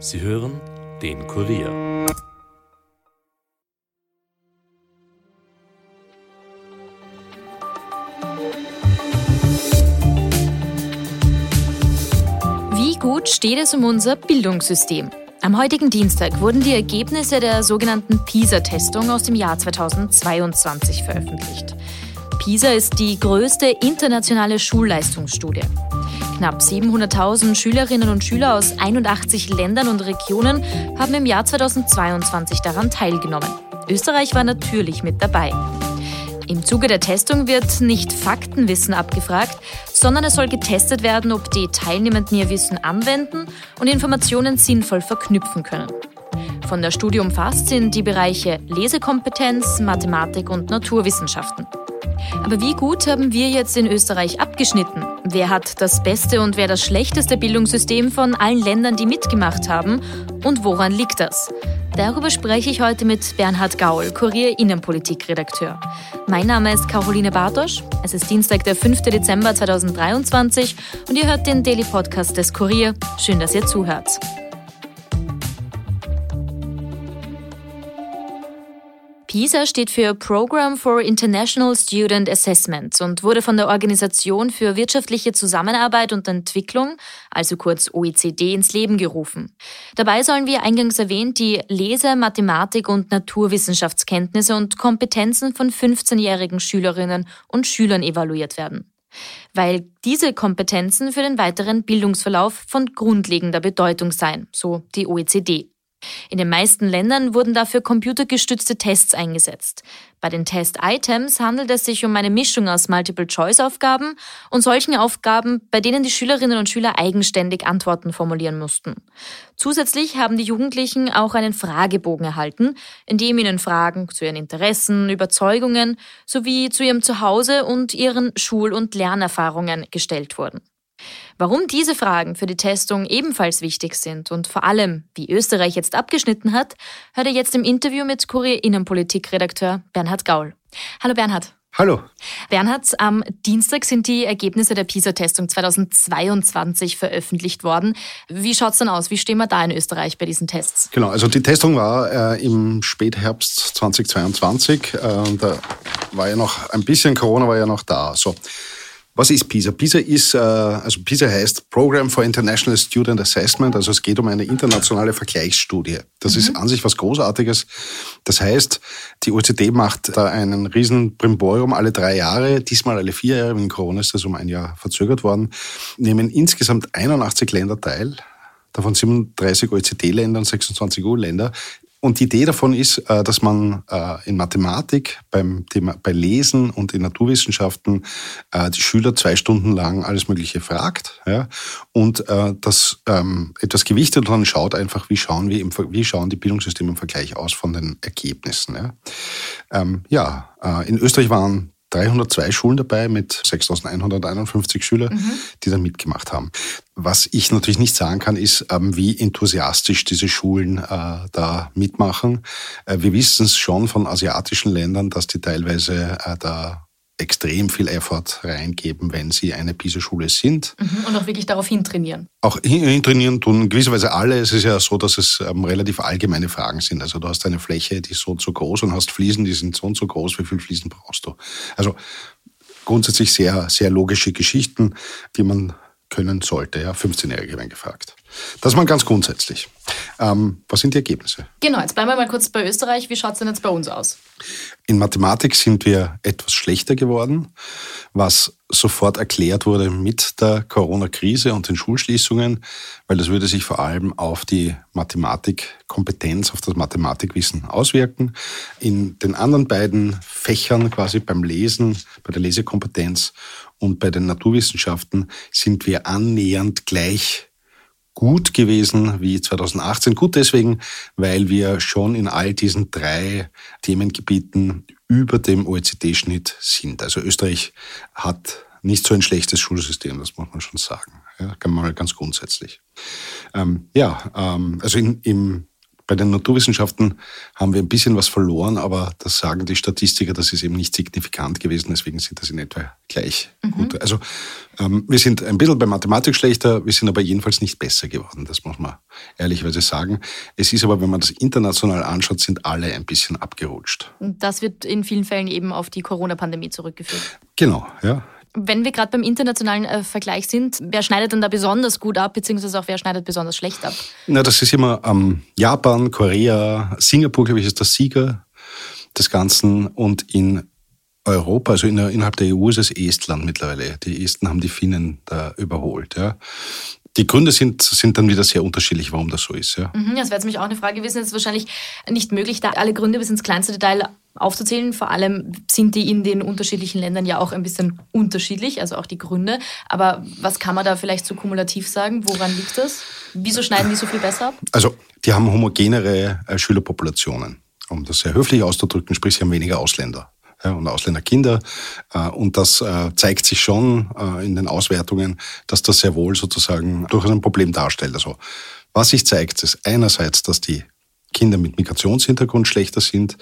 Sie hören den Kurier. Wie gut steht es um unser Bildungssystem? Am heutigen Dienstag wurden die Ergebnisse der sogenannten PISA-Testung aus dem Jahr 2022 veröffentlicht. PISA ist die größte internationale Schulleistungsstudie. Knapp 700.000 Schülerinnen und Schüler aus 81 Ländern und Regionen haben im Jahr 2022 daran teilgenommen. Österreich war natürlich mit dabei. Im Zuge der Testung wird nicht Faktenwissen abgefragt, sondern es soll getestet werden, ob die Teilnehmenden ihr Wissen anwenden und Informationen sinnvoll verknüpfen können. Von der Studie umfasst sind die Bereiche Lesekompetenz, Mathematik und Naturwissenschaften. Aber wie gut haben wir jetzt in Österreich abgeschnitten? Wer hat das beste und wer das schlechteste Bildungssystem von allen Ländern, die mitgemacht haben? Und woran liegt das? Darüber spreche ich heute mit Bernhard Gaul, Kurier Innenpolitikredakteur. Mein Name ist Caroline Bartosch. Es ist Dienstag, der 5. Dezember 2023 und ihr hört den Daily Podcast des Kurier. Schön, dass ihr zuhört. PISA steht für Program for International Student Assessment und wurde von der Organisation für wirtschaftliche Zusammenarbeit und Entwicklung, also kurz OECD, ins Leben gerufen. Dabei sollen wie eingangs erwähnt die Lese-, Mathematik- und Naturwissenschaftskenntnisse und Kompetenzen von 15-jährigen Schülerinnen und Schülern evaluiert werden. Weil diese Kompetenzen für den weiteren Bildungsverlauf von grundlegender Bedeutung seien, so die OECD. In den meisten Ländern wurden dafür computergestützte Tests eingesetzt. Bei den Test-Items handelt es sich um eine Mischung aus Multiple-Choice-Aufgaben und solchen Aufgaben, bei denen die Schülerinnen und Schüler eigenständig Antworten formulieren mussten. Zusätzlich haben die Jugendlichen auch einen Fragebogen erhalten, in dem ihnen Fragen zu ihren Interessen, Überzeugungen sowie zu ihrem Zuhause und ihren Schul- und Lernerfahrungen gestellt wurden. Warum diese Fragen für die Testung ebenfalls wichtig sind und vor allem, wie Österreich jetzt abgeschnitten hat, hört ihr jetzt im Interview mit Kurier Innenpolitikredakteur Bernhard Gaul. Hallo Bernhard. Hallo. Bernhard, am Dienstag sind die Ergebnisse der PISA-Testung 2022 veröffentlicht worden. Wie schaut's dann aus? Wie stehen wir da in Österreich bei diesen Tests? Genau, also die Testung war äh, im Spätherbst 2022. Äh, da war ja noch ein bisschen Corona war ja noch da. So. Was ist PISA? PISA ist, äh, also PISA heißt Program for International Student Assessment, also es geht um eine internationale Vergleichsstudie. Das mhm. ist an sich was Großartiges. Das heißt, die OECD macht da einen riesen Brimborium alle drei Jahre, diesmal alle vier Jahre, wegen Corona ist das um ein Jahr verzögert worden, nehmen insgesamt 81 Länder teil davon 37 OECD-Länder und 26 EU-Länder und die Idee davon ist, äh, dass man äh, in Mathematik, beim Thema, bei Lesen und in Naturwissenschaften äh, die Schüler zwei Stunden lang alles Mögliche fragt ja, und das ähm, etwas gewichtet und dann schaut einfach, wie schauen, wir im, wie schauen die Bildungssysteme im Vergleich aus von den Ergebnissen. Ja, ähm, ja in Österreich waren 302 Schulen dabei mit 6.151 Schülern, mhm. die da mitgemacht haben. Was ich natürlich nicht sagen kann, ist, ähm, wie enthusiastisch diese Schulen äh, da mitmachen. Äh, wir wissen es schon von asiatischen Ländern, dass die teilweise äh, da extrem viel Effort reingeben, wenn sie eine PISA-Schule sind. Mhm, und auch wirklich darauf hintrainieren. Auch hintrainieren tun in gewisser Weise alle. Es ist ja so, dass es ähm, relativ allgemeine Fragen sind. Also du hast eine Fläche, die ist so und so groß und hast Fliesen, die sind so und so groß. Wie viel Fliesen brauchst du? Also grundsätzlich sehr, sehr logische Geschichten, die man können sollte. Ja, 15-Jährige werden gefragt. Das mal ganz grundsätzlich. Ähm, was sind die Ergebnisse? Genau, jetzt bleiben wir mal kurz bei Österreich. Wie schaut es denn jetzt bei uns aus? In Mathematik sind wir etwas schlechter geworden, was sofort erklärt wurde mit der Corona-Krise und den Schulschließungen, weil das würde sich vor allem auf die Mathematikkompetenz, auf das Mathematikwissen auswirken. In den anderen beiden Fächern, quasi beim Lesen, bei der Lesekompetenz und bei den Naturwissenschaften, sind wir annähernd gleich gut gewesen wie 2018. Gut deswegen, weil wir schon in all diesen drei Themengebieten über dem OECD-Schnitt sind. Also Österreich hat nicht so ein schlechtes Schulsystem, das muss man schon sagen. Ja, kann man mal ganz grundsätzlich. Ähm, ja, ähm, also in, im Bei den Naturwissenschaften haben wir ein bisschen was verloren, aber das sagen die Statistiker, das ist eben nicht signifikant gewesen, deswegen sind das in etwa gleich mhm. gut. Also ähm, wir sind ein bisschen bei Mathematik schlechter, wir sind aber jedenfalls nicht besser geworden, das muss man ehrlicherweise sagen. Es ist aber, wenn man das international anschaut, sind alle ein bisschen abgerutscht. Das wird in vielen Fällen eben auf die Corona-Pandemie zurückgeführt. Genau, ja. Wenn wir gerade beim internationalen äh, Vergleich sind, wer schneidet denn da besonders gut ab, beziehungsweise auch wer schneidet besonders schlecht ab? Na, das ist immer ähm, Japan, Korea, Singapur, glaube ich, ist der Sieger des Ganzen und in Europa, also in, innerhalb der EU ist es Estland mittlerweile. Die Esten haben die Finnen da überholt. Ja. Die Gründe sind, sind dann wieder sehr unterschiedlich, warum das so ist. Ja. Mhm, das wäre jetzt mich auch eine Frage gewesen. Es ist wahrscheinlich nicht möglich, da alle Gründe bis ins kleinste Detail aufzuzählen. Vor allem sind die in den unterschiedlichen Ländern ja auch ein bisschen unterschiedlich, also auch die Gründe. Aber was kann man da vielleicht so kumulativ sagen? Woran liegt das? Wieso schneiden die so viel besser ab? Also, die haben homogenere äh, Schülerpopulationen, um das sehr höflich auszudrücken, sprich, sie haben weniger Ausländer und Ausländerkinder. Äh, und das äh, zeigt sich schon äh, in den Auswertungen, dass das sehr wohl sozusagen durchaus ein Problem darstellt. Also was sich zeigt, ist einerseits, dass die Kinder mit Migrationshintergrund schlechter sind,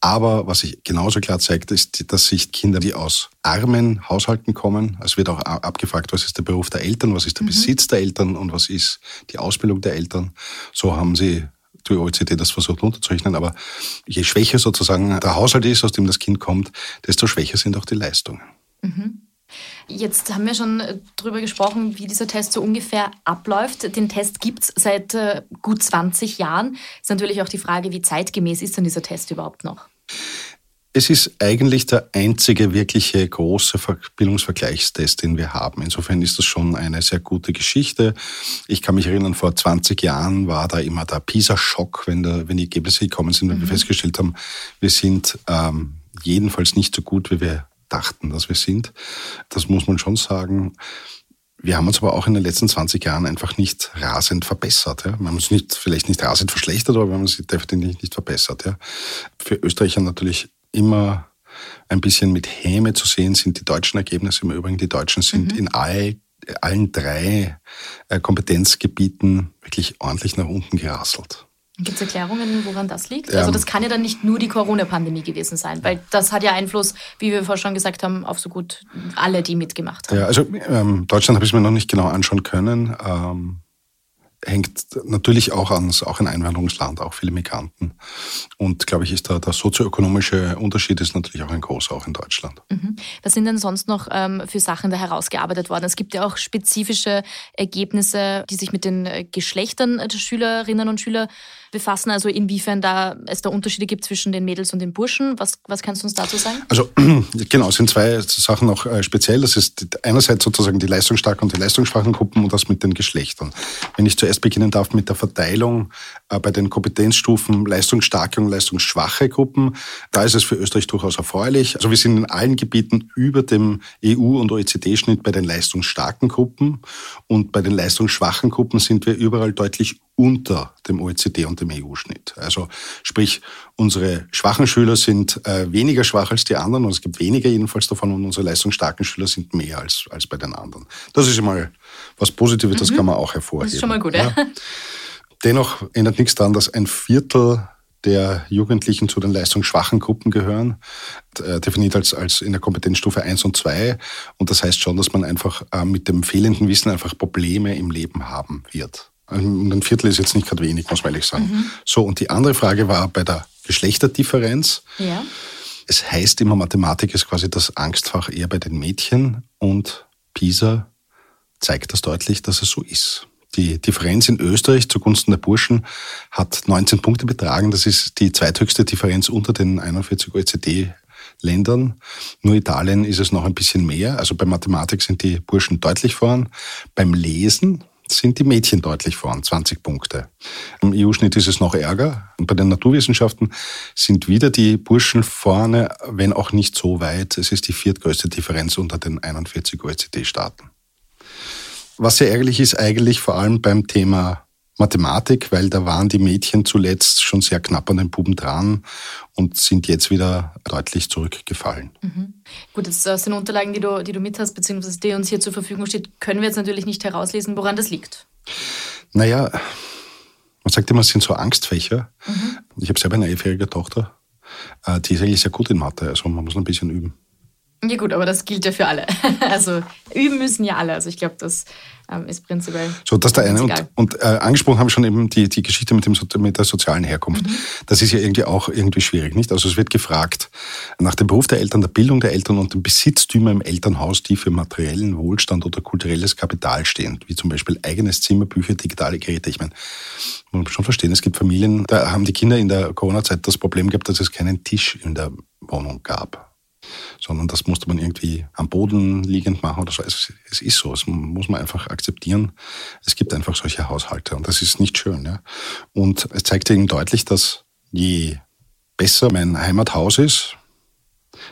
aber was sich genauso klar zeigt, ist, dass sich Kinder, die aus armen Haushalten kommen, es wird auch abgefragt, was ist der Beruf der Eltern, was ist der mhm. Besitz der Eltern und was ist die Ausbildung der Eltern. So haben sie die OECD das versucht unterzurechnen, aber je schwächer sozusagen der Haushalt ist, aus dem das Kind kommt, desto schwächer sind auch die Leistungen. Mhm. Jetzt haben wir schon äh, darüber gesprochen, wie dieser Test so ungefähr abläuft. Den Test gibt es seit äh, gut 20 Jahren. Ist natürlich auch die Frage, wie zeitgemäß ist denn dieser Test überhaupt noch? Es ist eigentlich der einzige wirkliche große Bildungsvergleichstest, den wir haben. Insofern ist das schon eine sehr gute Geschichte. Ich kann mich erinnern, vor 20 Jahren war da immer der PISA-Schock, wenn, wenn die Ergebnisse gekommen sind und mhm. wir festgestellt haben, wir sind ähm, jedenfalls nicht so gut, wie wir dachten, dass wir sind. Das muss man schon sagen. Wir haben uns aber auch in den letzten 20 Jahren einfach nicht rasend verbessert. Ja. Wir haben uns nicht, vielleicht nicht rasend verschlechtert, aber wir haben uns definitiv nicht verbessert. Ja. Für Österreicher natürlich immer ein bisschen mit Häme zu sehen sind die deutschen Ergebnisse. Im Übrigen, die Deutschen sind mhm. in all, allen drei äh, Kompetenzgebieten wirklich ordentlich nach unten gerasselt. Gibt es Erklärungen, woran das liegt? Also das kann ja dann nicht nur die Corona-Pandemie gewesen sein, weil das hat ja Einfluss, wie wir vorher schon gesagt haben, auf so gut alle, die mitgemacht haben. Ja, also ähm, Deutschland habe ich mir noch nicht genau anschauen können. Ähm, hängt natürlich auch an, auch ein Einwanderungsland, auch viele Migranten. Und glaube ich, ist da der sozioökonomische Unterschied ist natürlich auch ein großer, auch in Deutschland. Mhm. Was sind denn sonst noch ähm, für Sachen da herausgearbeitet worden? Es gibt ja auch spezifische Ergebnisse, die sich mit den äh, Geschlechtern der Schülerinnen und Schüler befassen, also inwiefern da es da Unterschiede gibt zwischen den Mädels und den Burschen. Was, was kannst du uns dazu sagen? Also genau, es sind zwei Sachen noch äh, speziell. Das ist einerseits sozusagen die leistungsstarken und die leistungsschwachen Gruppen und das mit den Geschlechtern. Wenn ich zuerst beginnen darf mit der Verteilung äh, bei den Kompetenzstufen leistungsstarke und leistungsschwache Gruppen, da ist es für Österreich durchaus erfreulich. Also wir sind in allen Gebieten über dem EU- und OECD-Schnitt bei den leistungsstarken Gruppen und bei den leistungsschwachen Gruppen sind wir überall deutlich unter dem OECD und dem EU-Schnitt. Also sprich, unsere schwachen Schüler sind äh, weniger schwach als die anderen und es gibt weniger jedenfalls davon und unsere leistungsstarken Schüler sind mehr als, als bei den anderen. Das ist mal was Positives, mhm. das kann man auch hervorheben. Das ist schon mal gut, ja. ja. Dennoch ändert nichts daran, dass ein Viertel der Jugendlichen zu den leistungsschwachen Gruppen gehören, äh, definiert als, als in der Kompetenzstufe 1 und 2. Und das heißt schon, dass man einfach äh, mit dem fehlenden Wissen einfach Probleme im Leben haben wird. Und ein Viertel ist jetzt nicht gerade wenig, muss man ehrlich sagen. Mhm. So, und die andere Frage war bei der Geschlechterdifferenz. Ja. Es heißt immer, Mathematik ist quasi das Angstfach eher bei den Mädchen und PISA zeigt das deutlich, dass es so ist. Die Differenz in Österreich zugunsten der Burschen hat 19 Punkte betragen. Das ist die zweithöchste Differenz unter den 41 OECD-Ländern. Nur Italien ist es noch ein bisschen mehr. Also bei Mathematik sind die Burschen deutlich voran. Beim Lesen sind die Mädchen deutlich vorn, 20 Punkte. Im EU-Schnitt ist es noch ärger. Und bei den Naturwissenschaften sind wieder die Burschen vorne, wenn auch nicht so weit. Es ist die viertgrößte Differenz unter den 41 OECD-Staaten. Was sehr ärgerlich ist eigentlich vor allem beim Thema Mathematik, weil da waren die Mädchen zuletzt schon sehr knapp an den Buben dran und sind jetzt wieder deutlich zurückgefallen. Mhm. Gut, das sind Unterlagen, die du, die du mit hast, beziehungsweise die uns hier zur Verfügung steht, können wir jetzt natürlich nicht herauslesen, woran das liegt. Naja, Man sagt immer, es sind so Angstfächer. Mhm. Ich habe selber eine elfjährige Tochter, äh, die ist eigentlich sehr gut in Mathe, also man muss noch ein bisschen üben. Ja gut, aber das gilt ja für alle. Also üben müssen ja alle. Also ich glaube, das ähm, ist prinzipiell. So, das ist der eine. Und, und äh, angesprochen haben wir schon eben die, die Geschichte mit, dem, mit der sozialen Herkunft. Mhm. Das ist ja irgendwie auch irgendwie schwierig, nicht? Also es wird gefragt nach dem Beruf der Eltern, der Bildung der Eltern und den Besitztümer im Elternhaus, die für materiellen Wohlstand oder kulturelles Kapital stehen, wie zum Beispiel eigenes Zimmer, Bücher, digitale Geräte. Ich meine, man muss schon verstehen, es gibt Familien, da haben die Kinder in der Corona-Zeit das Problem gehabt, dass es keinen Tisch in der Wohnung gab sondern das musste man irgendwie am Boden liegend machen oder so. Es, es ist so, es muss man einfach akzeptieren. Es gibt einfach solche Haushalte und das ist nicht schön. Ja. Und es zeigt eben deutlich, dass je besser mein Heimathaus ist,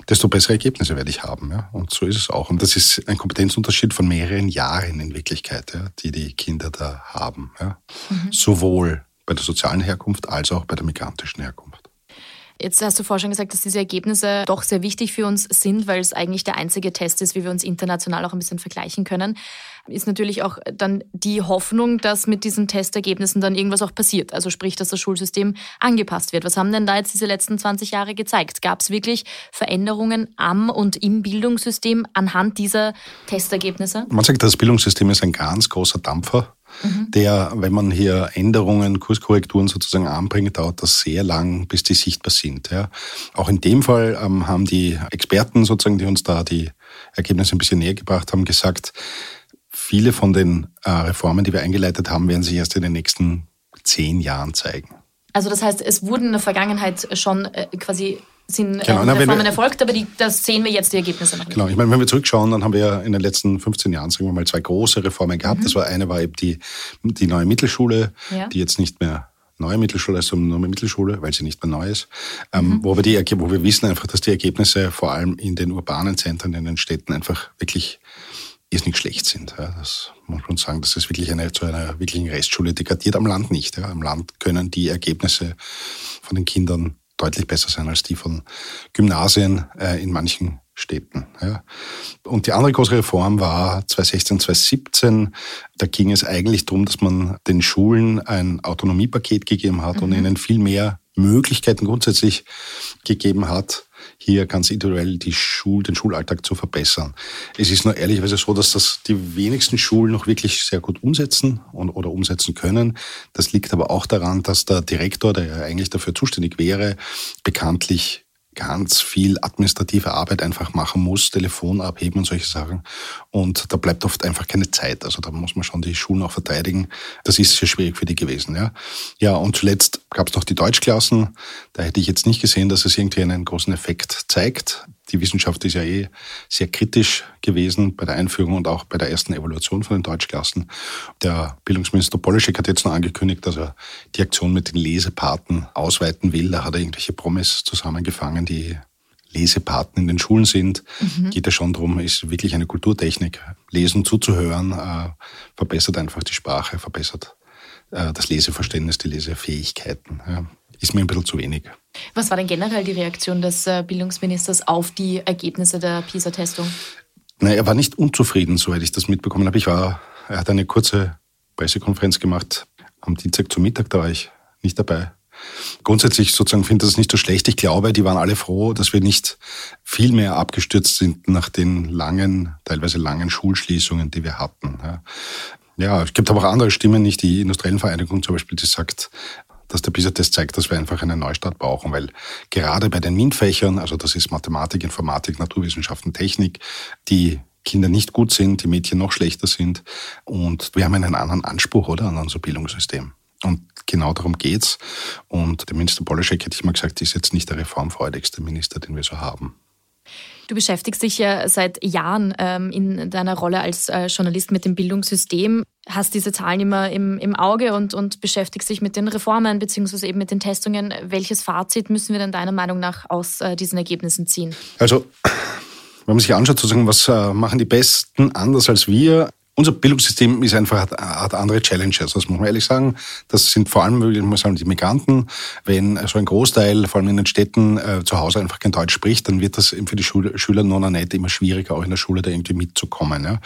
desto bessere Ergebnisse werde ich haben. Ja? Und so ist es auch. Und das ist ein Kompetenzunterschied von mehreren Jahren in Wirklichkeit, ja, die die Kinder da haben. Ja? Mhm. Sowohl bei der sozialen Herkunft als auch bei der migrantischen Herkunft. Jetzt hast du vorher schon gesagt, dass diese Ergebnisse doch sehr wichtig für uns sind, weil es eigentlich der einzige Test ist, wie wir uns international auch ein bisschen vergleichen können. Ist natürlich auch dann die Hoffnung, dass mit diesen Testergebnissen dann irgendwas auch passiert. Also sprich, dass das Schulsystem angepasst wird. Was haben denn da jetzt diese letzten 20 Jahre gezeigt? Gab es wirklich Veränderungen am und im Bildungssystem anhand dieser Testergebnisse? Man sagt, das Bildungssystem ist ein ganz großer Dampfer mhm. der, wenn man hier Änderungen, Kurskorrekturen sozusagen anbringt, dauert das sehr lang, bis die sichtbar sind. Ja. Auch in dem Fall ähm, haben die Experten sozusagen, die uns da die Ergebnisse ein bisschen näher gebracht haben, gesagt, viele von den äh, Reformen, die wir eingeleitet haben, werden sich erst in den nächsten zehn Jahren zeigen. Also das heißt, es wurden in der Vergangenheit schon äh, quasi sind genau. äh, Reformen wir, erfolgt, aber die, das sehen wir jetzt die Ergebnisse noch nicht. Genau, ich meine, wenn wir zurückschauen, dann haben wir ja in den letzten 15 Jahren, sagen wir mal, zwei große Reformen gehabt. Mhm. Das war eine war eben die, die neue Mittelschule, ja. die jetzt nicht mehr neue Mittelschule, also nur mehr Mittelschule, weil sie nicht mehr neu ist, ähm, mhm. wo, wir die, wo wir wissen einfach, dass die Ergebnisse vor allem in den urbanen Zentren, in den Städten einfach wirklich nicht schlecht sind. Ja, das muss man sagen, das ist wirklich eine, zu einer wirklichen Restschule degradiert. Am Land nicht. Ja. Am Land können die Ergebnisse von den Kindern deutlich besser sein als die von Gymnasien äh, in manchen Städten. Ja. Und die andere große Reform war 2016, 2017. Da ging es eigentlich darum, dass man den Schulen ein Autonomiepaket gegeben hat mhm. und ihnen viel mehr Möglichkeiten grundsätzlich gegeben hat, hier ganz individuell die Schul, den Schulalltag zu verbessern. Es ist nur ehrlicherweise so, dass das die wenigsten Schulen noch wirklich sehr gut umsetzen und, oder umsetzen können. Das liegt aber auch daran, dass der Direktor, der ja eigentlich dafür zuständig wäre, bekanntlich ganz viel administrative Arbeit einfach machen muss, Telefon abheben und solche Sachen. Und da bleibt oft einfach keine Zeit. Also da muss man schon die Schulen auch verteidigen. Das ist sehr schwierig für die gewesen. Ja, ja und zuletzt gab es noch die Deutschklassen. Da hätte ich jetzt nicht gesehen, dass es irgendwie einen großen Effekt zeigt. Die Wissenschaft ist ja eh sehr kritisch gewesen bei der Einführung und auch bei der ersten Evaluation von den Deutschklassen. Der Bildungsminister Polaschek hat jetzt noch angekündigt, dass er die Aktion mit den Lesepaten ausweiten will. Da hat er irgendwelche Promis zusammengefangen, die Lesepaten in den Schulen sind. Mhm. Geht ja schon darum, ist wirklich eine Kulturtechnik. Lesen, zuzuhören, äh, verbessert einfach die Sprache, verbessert äh, das Leseverständnis, die Lesefähigkeiten. Ja ist mir ein bisschen zu wenig. Was war denn generell die Reaktion des äh, Bildungsministers auf die Ergebnisse der PISA-Testung? Nein, er war nicht unzufrieden, soweit ich das mitbekommen habe. Ich war, er hat eine kurze Pressekonferenz gemacht am Dienstag zum Mittag, da war ich nicht dabei. Grundsätzlich sozusagen finde ich das nicht so schlecht. Ich glaube, die waren alle froh, dass wir nicht viel mehr abgestürzt sind nach den langen, teilweise langen Schulschließungen, die wir hatten. Ja, es gibt aber auch andere Stimmen, nicht die industriellen Vereinigung zum Beispiel, die sagt, dass der PISA-Test zeigt, dass wir einfach einen Neustart brauchen, weil gerade bei den MINT-Fächern, also das ist Mathematik, Informatik, Naturwissenschaften, Technik, die Kinder nicht gut sind, die Mädchen noch schlechter sind und wir haben einen anderen Anspruch, oder, an unser Bildungssystem. Und genau darum geht's. Und der Minister Polaschek, hätte ich mal gesagt, ist jetzt nicht der reformfreudigste Minister, den wir so haben. Du beschäftigst dich ja seit Jahren ähm, in deiner Rolle als äh, Journalist mit dem Bildungssystem, hast diese Zahlen immer im, im Auge und, und beschäftigst dich mit den Reformen bzw. eben mit den Testungen. Welches Fazit müssen wir denn deiner Meinung nach aus äh, diesen Ergebnissen ziehen? Also, wenn man sich anschaut, sozusagen, was äh, machen die Besten anders als wir, unser Bildungssystem ist einfach, hat, hat andere Challenges, das muss man ehrlich sagen. Das sind vor allem, ich mal sagen, die Migranten. Wenn so ein Großteil, vor allem in den Städten, äh, zu Hause einfach kein Deutsch spricht, dann wird das für die Schüler nicht immer schwieriger, auch in der Schule da irgendwie mitzukommen. Ja.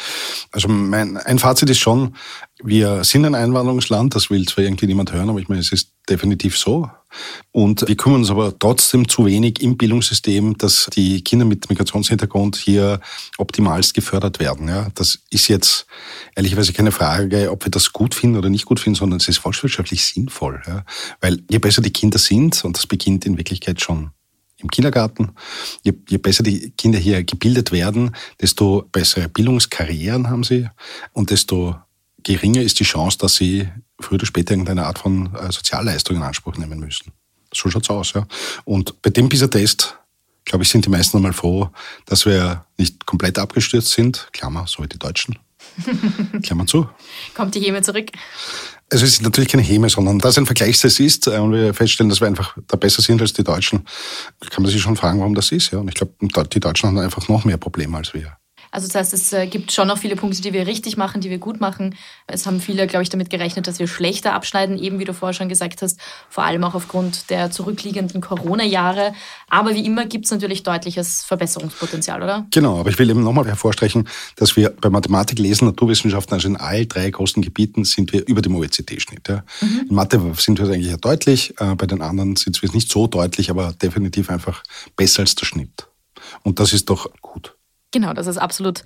Also mein, ein Fazit ist schon, wir sind ein Einwanderungsland, das will zwar irgendwie niemand hören, aber ich meine, es ist definitiv so. Und wir kümmern uns aber trotzdem zu wenig im Bildungssystem, dass die Kinder mit Migrationshintergrund hier optimalst gefördert werden. Ja, das ist jetzt ehrlicherweise keine Frage, ob wir das gut finden oder nicht gut finden, sondern es ist volkswirtschaftlich sinnvoll. Ja, weil je besser die Kinder sind, und das beginnt in Wirklichkeit schon im Kindergarten. Je, je, besser die Kinder hier gebildet werden, desto bessere Bildungskarrieren haben sie und desto geringer ist die Chance, dass sie früher oder später irgendeine Art von äh, Sozialleistung in Anspruch nehmen müssen. So schaut's aus, ja. Und bei dem PISA-Test, glaube ich, sind die meisten einmal froh, dass wir nicht komplett abgestürzt sind. Klammer, so wie die Deutschen. Klammer zu. Kommt die Häme zurück? Also es ist natürlich keine Häme, sondern da es ein Vergleichstest ist äh, und wir feststellen, dass wir einfach da besser sind als die Deutschen, kann man sich schon fragen, warum das ist. Ja. Und ich glaube, die Deutschen haben einfach noch mehr Probleme als wir. Also das heißt, es äh, gibt schon noch viele Punkte, die wir richtig machen, die wir gut machen. Es haben viele, glaube ich, damit gerechnet, dass wir schlechter abschneiden, eben wie du vorher schon gesagt hast, vor allem auch aufgrund der zurückliegenden Corona-Jahre. Aber wie immer gibt es natürlich deutliches Verbesserungspotenzial, oder? Genau, aber ich will eben nochmal hervorstreichen, dass wir bei Mathematik, Lesen, Naturwissenschaften, also in all drei großen Gebieten sind wir über dem OECD-Schnitt. Ja. Mhm. In Mathe sind wir eigentlich ja deutlich, äh, bei den anderen sind wir nicht so deutlich, aber definitiv einfach besser als der Schnitt. Und das ist doch gut. Genau, das ist absolut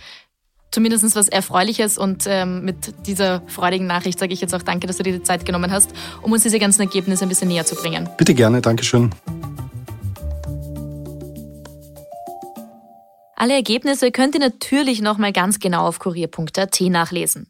zumindest was Erfreuliches und ähm, mit dieser freudigen Nachricht sage ich jetzt auch danke, dass du dir die Zeit genommen hast, um uns diese ganzen Ergebnisse ein bisschen näher zu bringen. Bitte gerne, Dankeschön. Alle Ergebnisse könnt ihr natürlich nochmal ganz genau auf kurier.at nachlesen.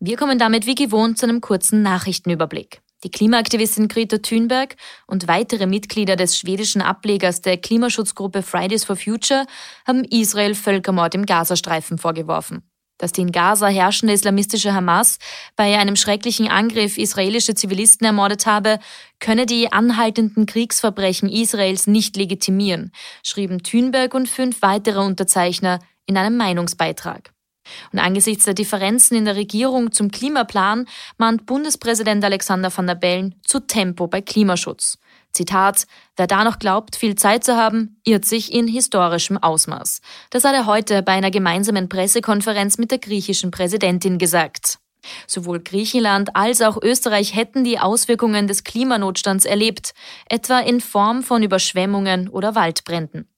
Wir kommen damit wie gewohnt zu einem kurzen Nachrichtenüberblick. Die Klimaaktivistin Greta Thunberg und weitere Mitglieder des schwedischen Ablegers der Klimaschutzgruppe Fridays for Future haben Israel Völkermord im Gazastreifen vorgeworfen. Dass die in Gaza herrschende islamistische Hamas bei einem schrecklichen Angriff israelische Zivilisten ermordet habe, könne die anhaltenden Kriegsverbrechen Israels nicht legitimieren, schrieben Thünberg und fünf weitere Unterzeichner in einem Meinungsbeitrag. Und angesichts der Differenzen in der Regierung zum Klimaplan mahnt Bundespräsident Alexander van der Bellen zu Tempo bei Klimaschutz. Zitat, wer da noch glaubt, viel Zeit zu haben, irrt sich in historischem Ausmaß. Das hat er heute bei einer gemeinsamen Pressekonferenz mit der griechischen Präsidentin gesagt. Sowohl Griechenland als auch Österreich hätten die Auswirkungen des Klimanotstands erlebt, etwa in Form von Überschwemmungen oder Waldbränden.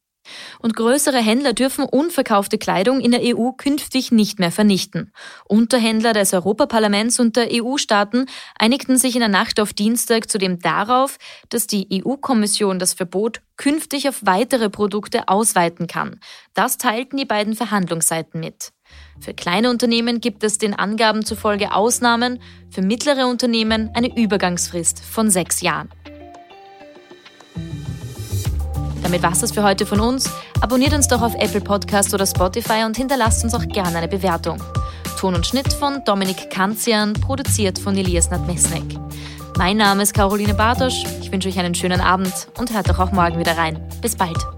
Und größere Händler dürfen unverkaufte Kleidung in der EU künftig nicht mehr vernichten. Unterhändler des Europaparlaments und der EU-Staaten einigten sich in der Nacht auf Dienstag zudem darauf, dass die EU-Kommission das Verbot künftig auf weitere Produkte ausweiten kann. Das teilten die beiden Verhandlungsseiten mit. Für kleine Unternehmen gibt es den Angaben zufolge Ausnahmen, für mittlere Unternehmen eine Übergangsfrist von sechs Jahren. Damit war es für heute von uns. Abonniert uns doch auf Apple Podcast oder Spotify und hinterlasst uns auch gerne eine Bewertung. Ton und Schnitt von Dominik Kanzian, produziert von Elias Nadmesnek. Mein Name ist Caroline Bartosch. Ich wünsche euch einen schönen Abend und hört doch auch morgen wieder rein. Bis bald.